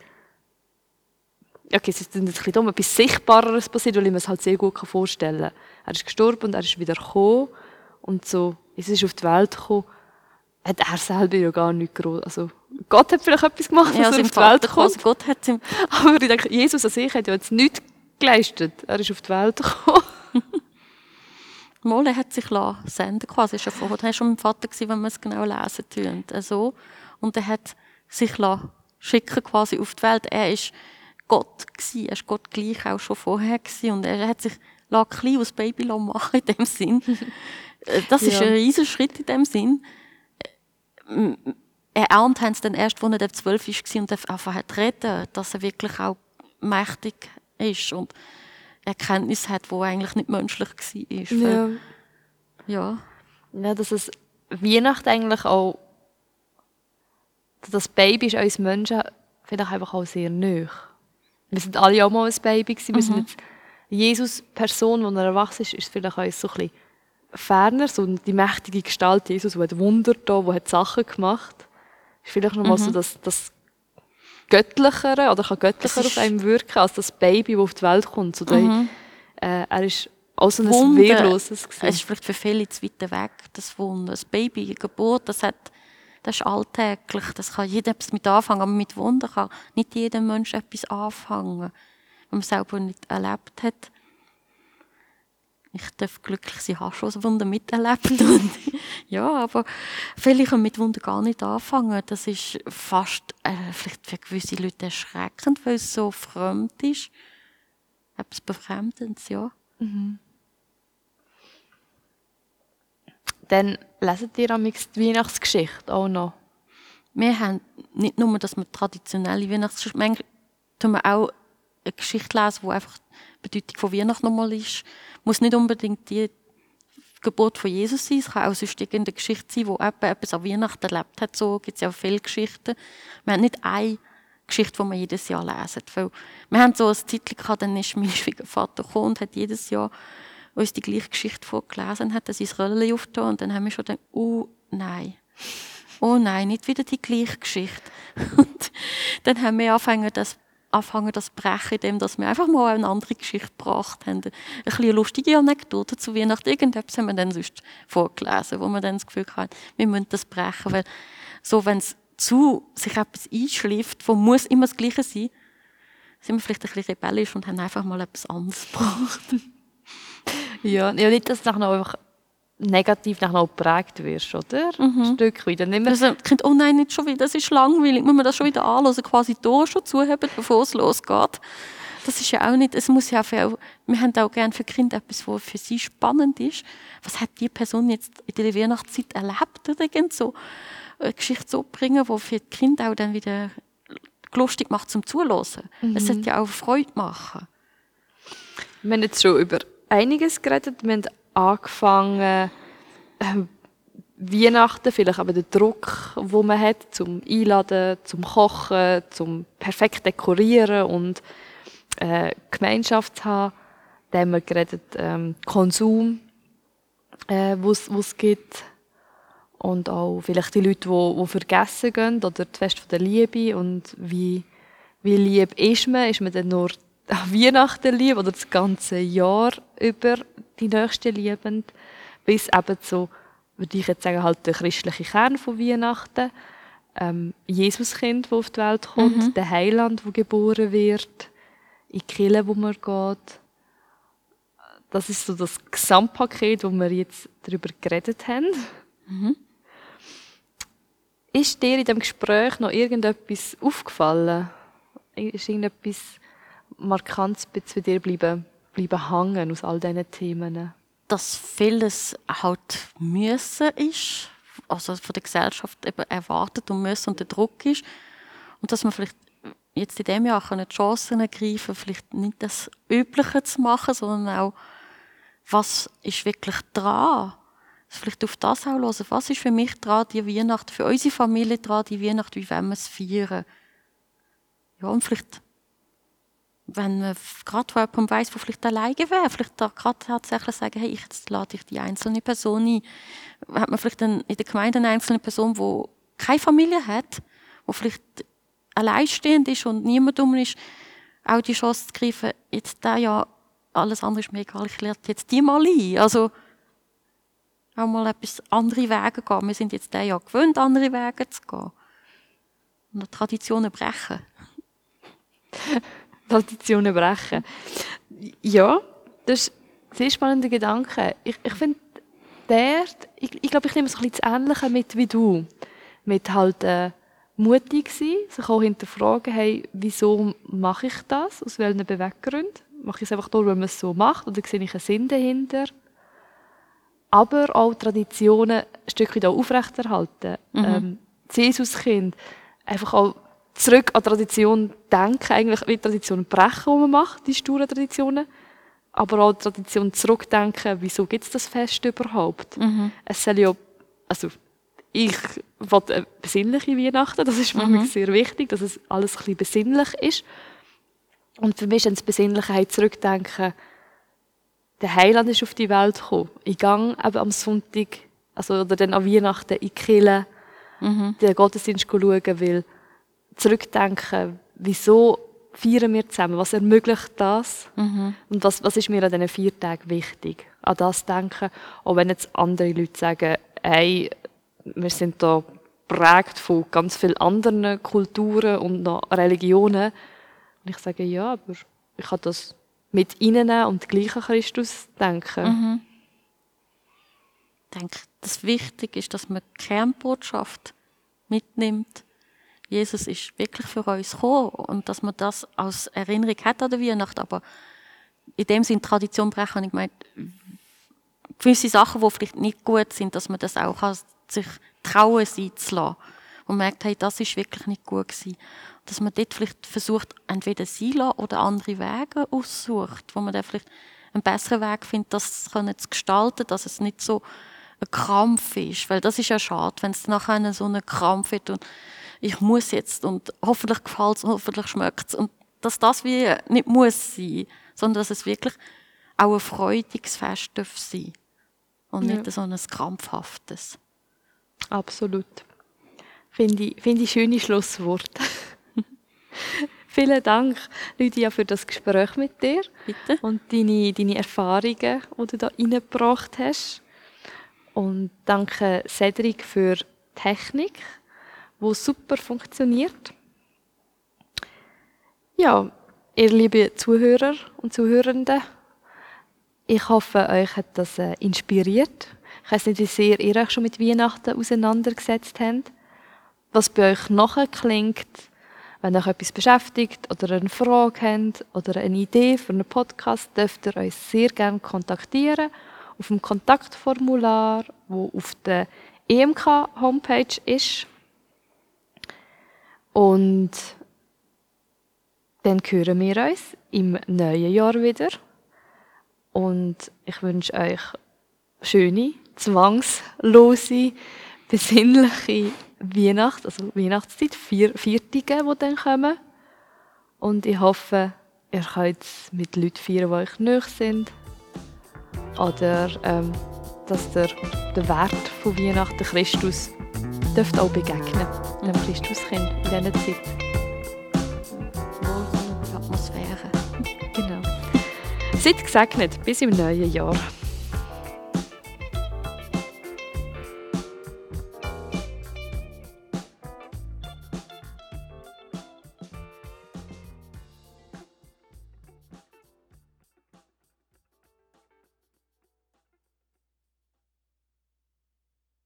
okay, es ist ein bisschen dumm, etwas Sichtbareres passiert, weil ich mir es halt sehr gut vorstellen kann. Er ist gestorben und er ist wieder gekommen und so, es ist auf die Welt gekommen, hat er selber ja gar nicht groß, also Gott hat vielleicht etwas gemacht, dass Ja, er sein auf die Welt kommt. Gott hat ihm, Aber ich denke, Jesus an sich hat ja jetzt nichts geleistet. Er ist auf die Welt gekommen. Mal, er hat sich lassen senden quasi schon vorher. Er war schon mein Vater, gewesen, wenn man es genau lesen tun. Also, und er hat sich schicken quasi auf die Welt. Er ist Gott gewesen, er ist Gott gleich auch schon vorher gewesen. Und er hat sich klein aus Baby machen in dem Sinn. Äh, das ist Ja. ein riesen Schritt in dem Sinn. Äh, Erahnt haben sie dann erst, als er zwölf war und einfach hat reden, dass er wirklich auch mächtig ist und Erkenntnis hat, die eigentlich nicht menschlich war. Ja. ja. ja, dass es Weihnachten eigentlich auch, das Baby ist uns Menschen vielleicht einfach auch sehr nöch. Wir sind alle auch mal ein Baby gewesen. Wir sind jetzt Jesus Person, die er erwachsen ist, ist vielleicht uns so ein bisschen ferner, so die mächtige Gestalt Jesus, der hat Wunder da, der hat Sachen gemacht. Ist vielleicht noch mal so das, das Göttlichere oder kann göttlicher Es auf einem wirken als das Baby, das auf die Welt kommt. So der, äh, er ist auch so ein Wunder, Wehrloses Es gewesen. ist vielleicht für viele zu weit weg, das Wunder. Das Baby, die Geburt, das, hat, das ist alltäglich, das kann jeder etwas mit anfangen, aber mit Wunder kann nicht jeder Mensch etwas anfangen, wenn man es selber nicht erlebt hat. Ich darf glücklich sein, habe schon ein Wunder miterlebt. Und, ja, aber viele können mit Wunder gar nicht anfangen. Das ist fast äh, vielleicht für gewisse Leute erschreckend, weil es so fremd ist. Etwas Befremdendes, ja. Dann leset ihr amix die Weihnachtsgeschichte auch noch. wir haben nicht nur, dass wir traditionelle Weihnachtsgeschichte, manchmal tun wir auch eine Geschichte lesen, wo einfach die Bedeutung von Weihnachten nochmal ist. Muss nicht unbedingt die Geburt von Jesus sein, es kann auch sonst irgendeine Geschichte sein, wo jemand etwas an Weihnachten erlebt hat. So gibt es ja viele Geschichten. Wir haben nicht eine Geschichte, die wir jedes Jahr lesen. Weil wir haben so ein Zeitchen gehabt, dann ist mein Schwiegervater gekommen und hat jedes Jahr uns die gleiche Geschichte vorgelesen, hat er sein Röllchen aufgetan und dann haben wir schon gedacht, oh nein, oh nein, nicht wieder die gleiche Geschichte. Und dann haben wir angefangen, das, angefangen, das brechen, indem wir einfach mal eine andere Geschichte gebracht haben. Ein bisschen lustige Anekdote zu Weihnachten. Irgendetwas haben wir dann sonst vorgelesen, wo wir dann das Gefühl hatten, wir müssen das brechen, weil so, wenn es zu sich etwas einschläft, wo muss immer das Gleiche sein, sind wir vielleicht ein bisschen rebellisch und haben einfach mal etwas anderes gebracht. Ja, ja nicht, dass du nachher einfach negativ nachher auch geprägt wirst, oder? Ein Stück weit. Dann Nicht mehr, Also, Kind, oh nein, nicht schon wieder, das ist langweilig. Muss man das schon wieder anhören, quasi die schon zuheben, bevor es losgeht. Das ist ja auch nicht, es muss ja für, wir haben auch gerne für Kinder etwas, was für sie spannend ist. Was hat die Person jetzt in der Weihnachtszeit erlebt oder irgend so? Eine Geschichte so bringen, die für die Kinder auch dann wieder lustig macht zum Zuhören. Es sollte ja auch Freude machen. wir haben jetzt schon über einiges geredet. Wir haben angefangen, äh, Weihnachten, vielleicht aber den Druck, wo man hat, zum Einladen, zum Kochen, zum perfekt dekorieren und äh, Gemeinschaft zu haben. Dann haben wir geredet, ähm, Konsum, äh, wo es gibt. Und auch vielleicht die Leute, die, die vergessen gehen, oder die Fest der Liebe und wie, wie lieb ist man? Ist man denn nur an Weihnachten lieb oder das ganze Jahr über die Nächsten liebend? Bis eben so, würde ich jetzt sagen, halt der christliche Kern von Weihnachten. Ähm, Jesuskind, das auf die Welt kommt, der Heiland, der geboren wird, in die Kirche, wo man geht. Das ist so das Gesamtpaket, wo wir jetzt darüber geredet haben. Ist dir in dem Gespräch noch irgendetwas aufgefallen? Ist irgendetwas Markantes bei dir bleiben, bleiben hängen aus all diesen Themen? dass vieles halt müssen ist, also von der Gesellschaft eben erwartet und müssen und der Druck ist. Und dass man vielleicht jetzt in diesem Jahr die Chancen ergreifen vielleicht nicht das Übliche zu machen, sondern auch, was ist wirklich dran? Vielleicht auf das auch hören. Was ist für mich dran, die Weihnacht, für unsere Familie dran, die Weihnacht, wie wollen wir es feiern? Ja, und vielleicht wenn man gerade von jemandem weiss, der vielleicht alleine wäre, vielleicht da gerade tatsächlich sagen, hey, jetzt lade ich die einzelne Person ein. Hat man vielleicht in der Gemeinde eine einzelne Person, die keine Familie hat, die vielleicht alleinstehend ist und niemand um ist, auch die Chance zu greifen, jetzt da ja, alles andere ist mir egal, ich lade jetzt die mal ein. Also, auch mal etwas andere Wege gehen. Wir sind jetzt der Jahr gewöhnt, andere Wege zu gehen. Und Traditionen brechen. Traditionen brechen. Ja, das ist ein sehr spannender Gedanke. Ich, ich finde, der, ich, ich glaube, ich nehme es ein bisschen das Ähnliche mit wie du. Mit halt äh, mutig sein, sich auch hinterfragen, hey, wieso mache ich das? Aus welchen Beweggründen? mache ich es einfach nur, weil man es so macht oder sehe ich einen Sinn dahinter. Aber auch Traditionen ein Stück weit auch aufrechterhalten. Mhm. Ähm, das Jesuskind, einfach auch zurück an Tradition denken, eigentlich wie Traditionen brechen, die man macht, die sturen Traditionen. Aber auch Tradition zurückdenken, wieso gibt es das Fest überhaupt? Mhm. Es soll ja, also ich will eine besinnliche Weihnachten, das ist für mich mhm. sehr wichtig, dass es alles ein bisschen besinnlich ist. Und für mich ist das Besinnlichkeit zurückdenken, der Heiland ist auf die Welt gekommen. Ich gehe eben am Sonntag, also, oder dann an Weihnachten in die Kirche, mhm. den Gottesdienst schauen, weil zurückdenken, wieso feiern wir zusammen, was ermöglicht das mhm. und was, was ist mir an diesen vier Tagen wichtig. An das denken, auch wenn jetzt andere Leute sagen, hey, wir sind da prägt von ganz vielen anderen Kulturen und noch Religionen. Und ich sage, ja, aber ich kann das mit ihnen und gleich an Christus denken. Mhm. Ich denke, das Wichtige ist, dass man die Kernbotschaft mitnimmt. Jesus ist wirklich für uns gekommen und dass man das als Erinnerung hat an der Weihnacht, aber in dem Sinne Tradition brechen, ich meine, gewisse Sachen, die vielleicht nicht gut sind, dass man das auch sich trauen sein zu lassen. Und merkt, hey, das ist wirklich nicht gut gewesen. Dass man dort vielleicht versucht, entweder sein oder andere Wege aussucht, wo man dann vielleicht einen besseren Weg findet, das zu gestalten, dass es nicht so ein Krampf ist. Weil das ist ja schade, wenn es nachher so ein Krampf wird und ich muss jetzt und hoffentlich gefällt es und hoffentlich schmeckt es. Und dass das wie nicht muss sein, sondern dass es wirklich auch ein freudiges Fest sein darf und ja. nicht so ein krampfhaftes. Absolut. Finde ich, finde ich schöne Schlussworte. Vielen Dank, Lydia, für das Gespräch mit dir. Bitte. Und deine, deine Erfahrungen, die du da reingebracht hast. Und danke Cedric für die Technik, die super funktioniert. Ja, ihr liebe Zuhörer und Zuhörende, ich hoffe, euch hat das äh, inspiriert ich weiß nicht, wie sehr ihr euch schon mit Weihnachten auseinandergesetzt habt. Was bei euch nachher klingt, wenn euch etwas beschäftigt oder eine Frage habt oder eine Idee für einen Podcast, dürft ihr uns sehr gerne kontaktieren auf dem Kontaktformular, wo auf der EMK-Homepage ist. Und dann hören wir uns im neuen Jahr wieder. Und ich wünsche euch schöne zwangslose, besinnliche Weihnacht, also Weihnachtszeit, vier Viertige, die dann kommen. Und ich hoffe, ihr könnt mit Leuten feiern, die euch nahe sind. Oder ähm, dass der, der Wert von Weihnachten Christus dürft auch begegnen, dem Christuskind in dieser Zeit. Wohlwollende Atmosphäre. Genau. Seid gesegnet, bis im neuen Jahr.